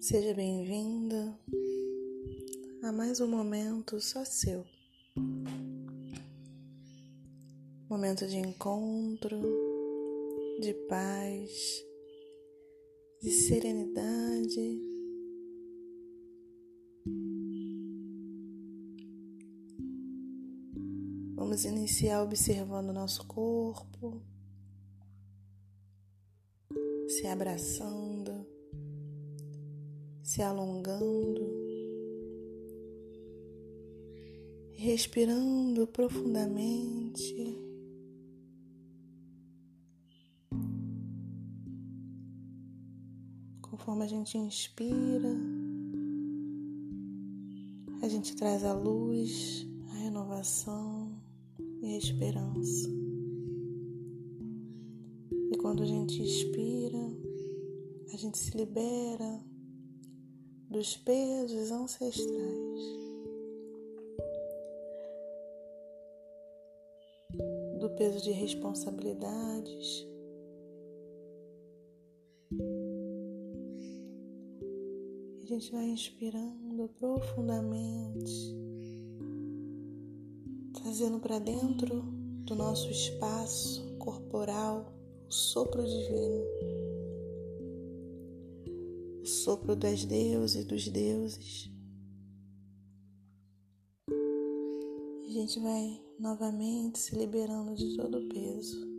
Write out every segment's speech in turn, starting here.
Seja bem-vinda a mais um momento só seu. Momento de encontro, de paz, de serenidade. Vamos iniciar observando nosso corpo, se abraçando, se alongando, respirando profundamente. Conforme a gente inspira, a gente traz a luz, a renovação e a esperança. E quando a gente expira, gente se libera dos pesos ancestrais, do peso de responsabilidades gente vai inspirando profundamente, trazendo para dentro do nosso espaço corporal o sopro divino, sopro das deusas e dos deuses. A gente vai novamente se liberando de todo o peso.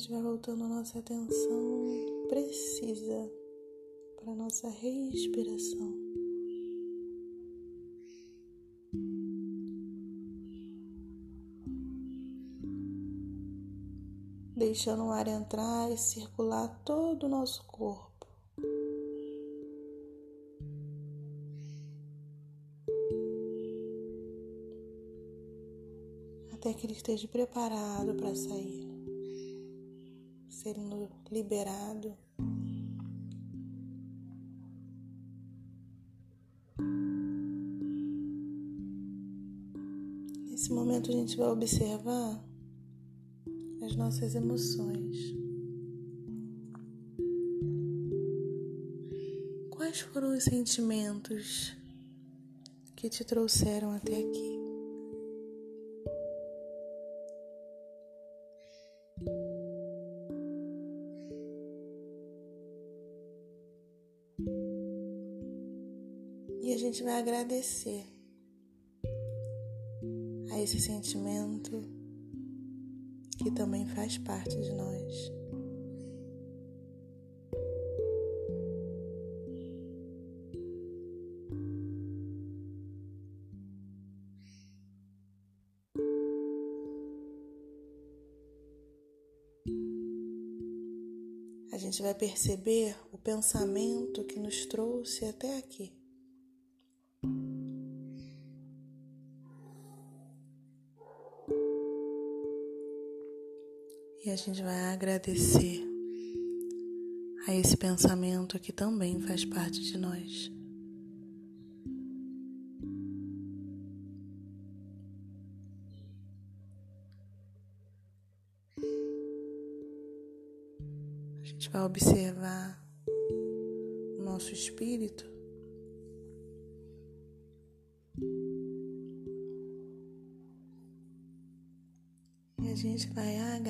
gente vai voltando a nossa atenção precisa para nossa respiração. Deixando o ar entrar e circular todo o nosso corpo. Até que ele esteja preparado para sair sendo liberado. Nesse momento a gente vai observar as nossas emoções. Quais foram os sentimentos que te trouxeram até aqui? E a gente vai agradecer a esse sentimento que também faz parte de nós. A gente vai perceber o pensamento que nos trouxe até aqui. Gente vai agradecer a esse pensamento que também faz parte de nós. A gente vai observar o nosso espírito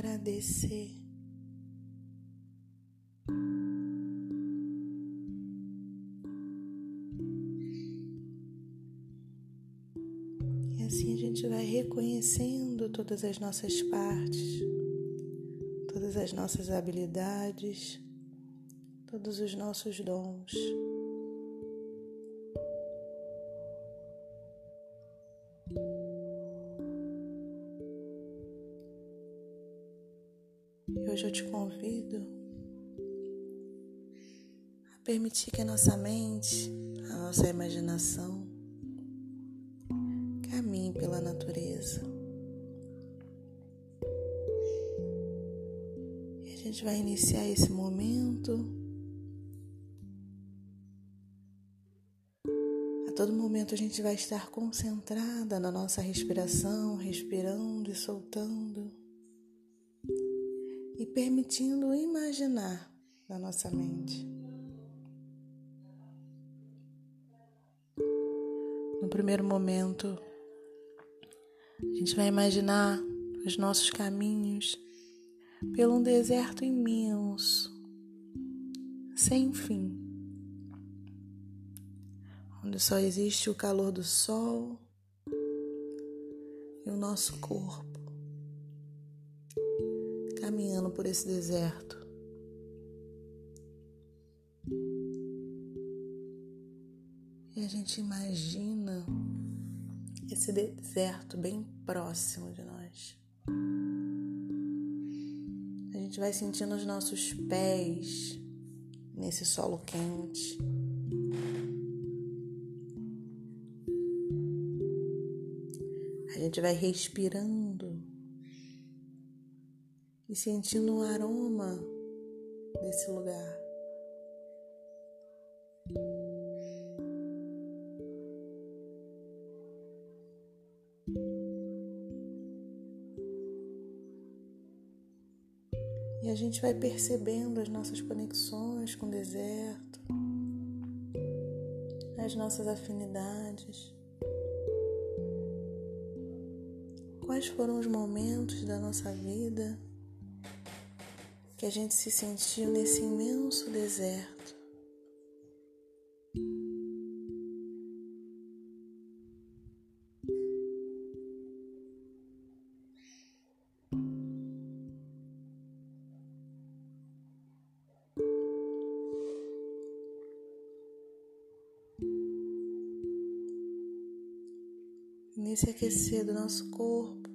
agradecer. E assim a gente vai reconhecendo todas as nossas partes, todas as nossas habilidades, todos os nossos dons. Permitir que a nossa mente, a nossa imaginação caminhe pela natureza. E a gente vai iniciar esse momento A todo momento a gente vai estar concentrada na nossa respiração, respirando e soltando e permitindo imaginar na nossa mente. No primeiro momento, a gente vai imaginar os nossos caminhos pelo um deserto imenso, sem fim, onde só existe o calor do sol e o nosso corpo caminhando por esse deserto. Gente imagina esse deserto bem próximo de nós. A gente vai sentindo os nossos pés nesse solo quente. A gente vai respirando e sentindo o aroma desse lugar. A gente vai percebendo as nossas conexões com o deserto, as nossas afinidades. Quais foram os momentos da nossa vida que a gente se sentiu nesse imenso deserto. Nesse aquecer do nosso corpo,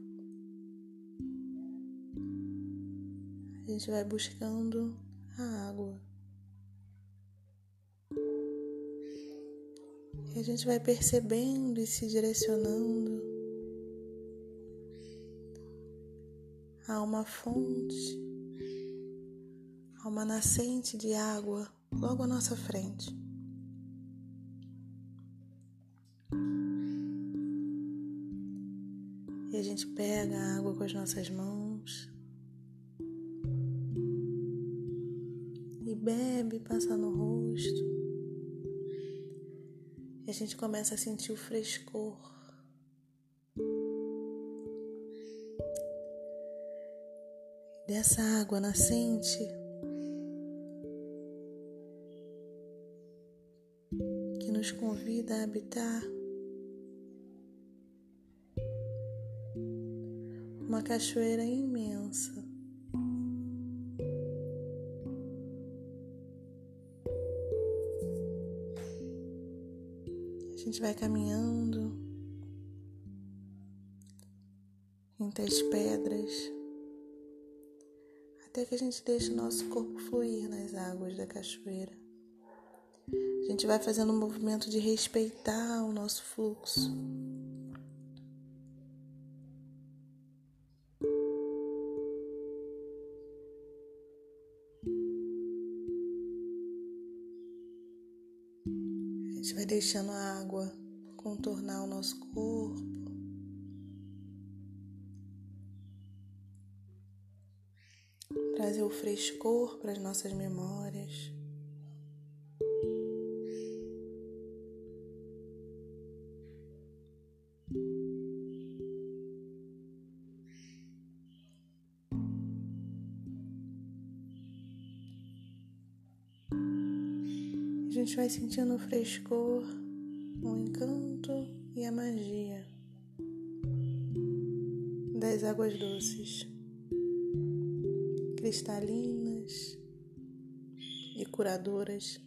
gente vai buscando a água. E a gente vai percebendo e se direcionando a uma fonte, a uma nascente de água logo à nossa frente. Pega a água com as nossas mãos bebe, passa no rosto. E a gente começa a sentir o frescor. Dessa água nascente que nos convida a habitar uma cachoeira imensa. gente vai caminhando entre as pedras até que a gente deixe o nosso corpo fluir nas águas da cachoeira. A gente vai fazendo um movimento de respeitar o nosso fluxo. Vai deixando a água contornar o nosso corpo. Trazer o frescor para as nossas memórias. Vai sentindo o frescor, o encanto e a magia das águas doces, cristalinas e curadoras.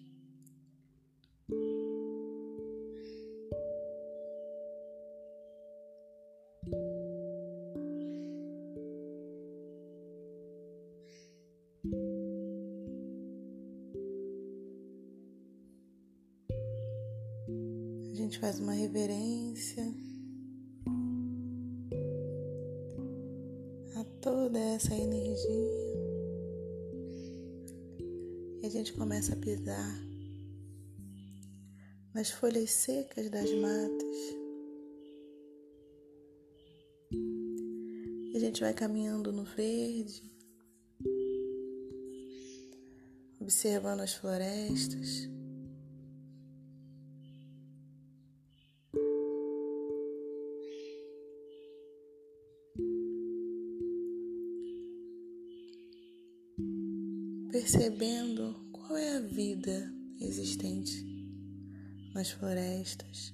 Faz uma reverência a toda essa energia e a gente começa a pisar nas folhas secas das matas. E a gente vai caminhando no verde, observando as florestas. Percebendo qual é a vida existente nas florestas.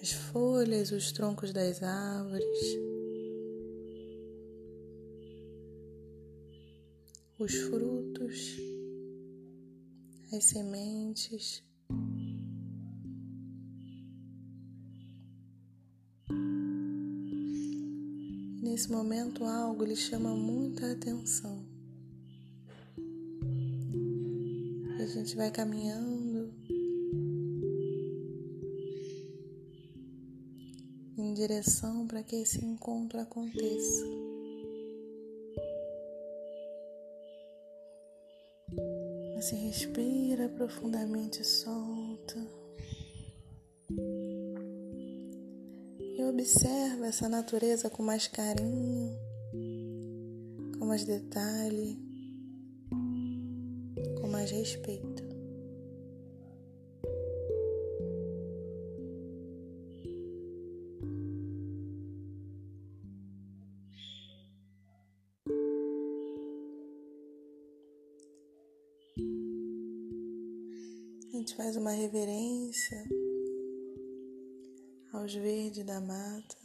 As folhas, os troncos das árvores, os frutos, as sementes. Nesse momento algo lhe chama muita atenção. A gente vai caminhando em direção para que esse encontro aconteça. Você respira profundamente solta. Observa essa natureza com mais carinho, com mais detalhe, com mais respeito. A gente faz uma reverência aos verdes da mata.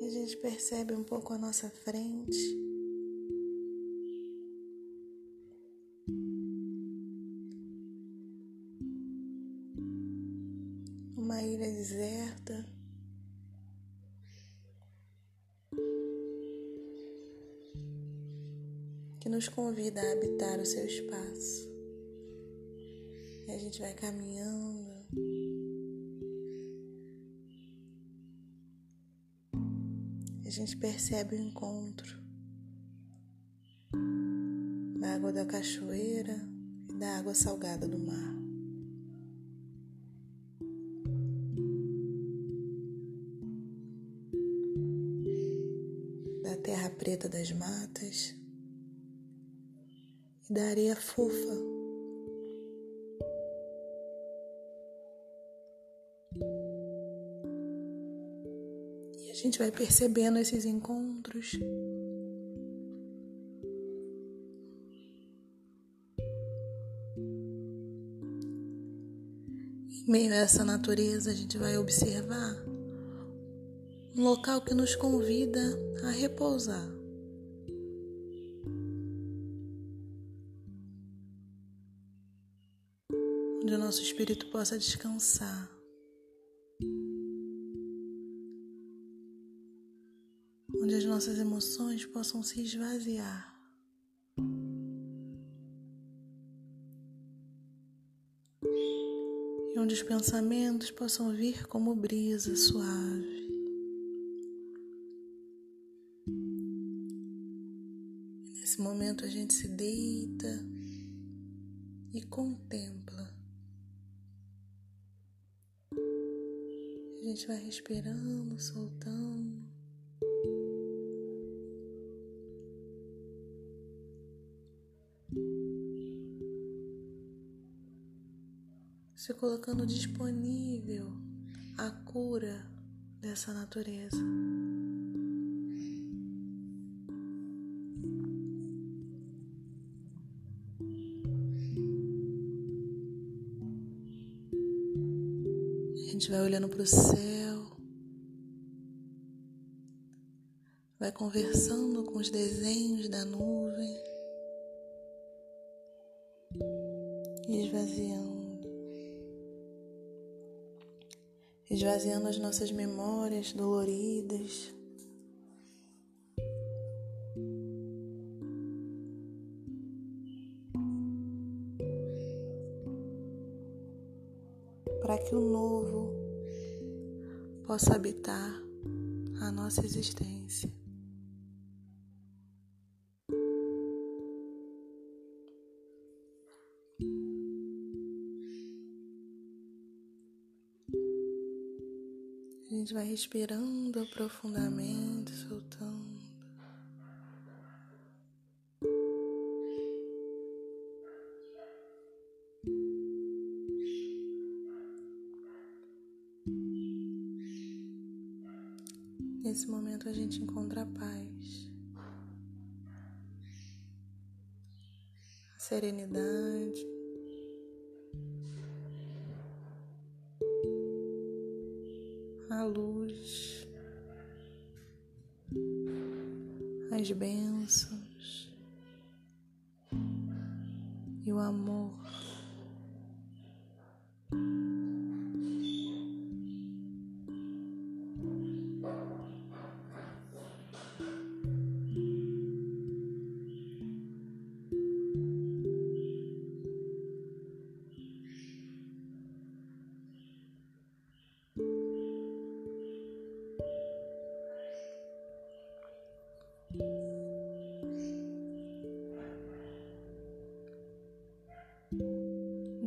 E a gente percebe um pouco a nossa frente. Uma ilha deserta. Que nos convida a habitar o seu espaço. E a gente vai caminhando. A gente percebe o encontro da água da cachoeira e da água salgada do mar. Da terra preta das matas e da areia fofa gente vai percebendo esses encontros. Em meio a essa natureza, a gente vai observar um local que nos convida a repousar. Onde o nosso espírito possa descansar. Onde as nossas emoções possam se esvaziar. E onde os pensamentos possam vir como brisa suave. nesse momento a gente se deita e contempla. A gente vai respirando, soltando. Colocando disponível à cura dessa natureza. A gente vai olhando para o céu, vai conversando com os desenhos da nuvem e esvaziando. Esvaziando as nossas memórias doloridas. Para que o novo possa habitar a nossa existência. Gente vai respirando profundamente, soltando. Nesse momento a gente encontra a paz, a serenidade, as bênçãos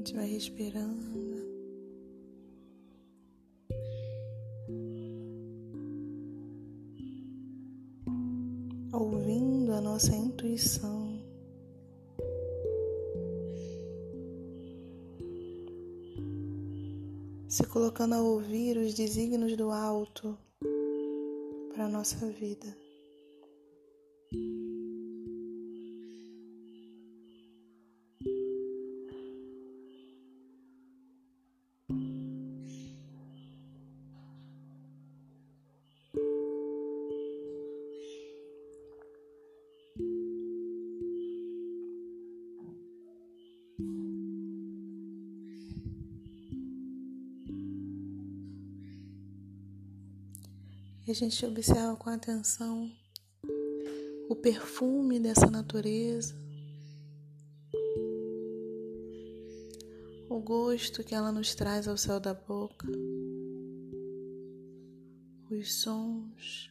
A gente vai respirando. Ouvindo a nossa intuição. Se colocando a ouvir os desígnios do alto para a nossa vida. A gente observa com atenção o perfume dessa natureza, o gosto que ela nos traz ao céu da boca, os sons.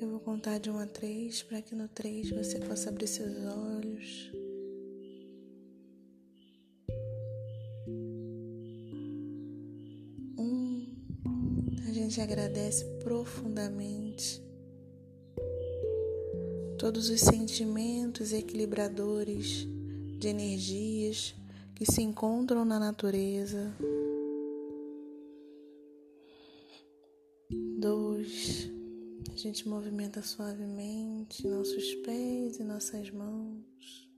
Eu vou contar de um a três para que no três você possa abrir seus olhos. Um, a gente agradece profundamente todos os sentimentos equilibradores de energias que se encontram na natureza. Gente movimenta suavemente nossos pés e nossas mãos.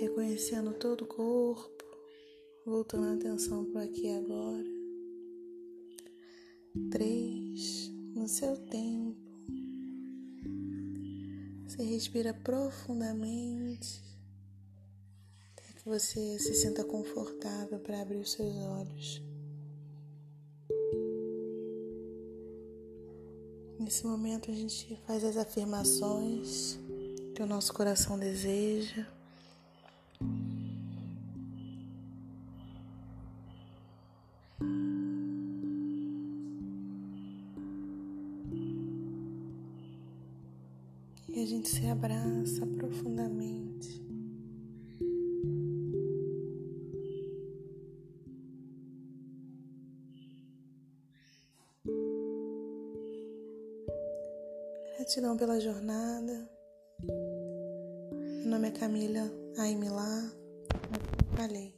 Reconhecendo todo o corpo, voltando a atenção para aqui agora. Três, no seu tempo. Você respira profundamente você se sinta confortável para abrir os seus olhos. Nesse momento a gente faz as afirmações que o nosso coração deseja. E a gente se abraça profundamente. Gratidão pela jornada. Meu nome é Camila Aimilá. Falei.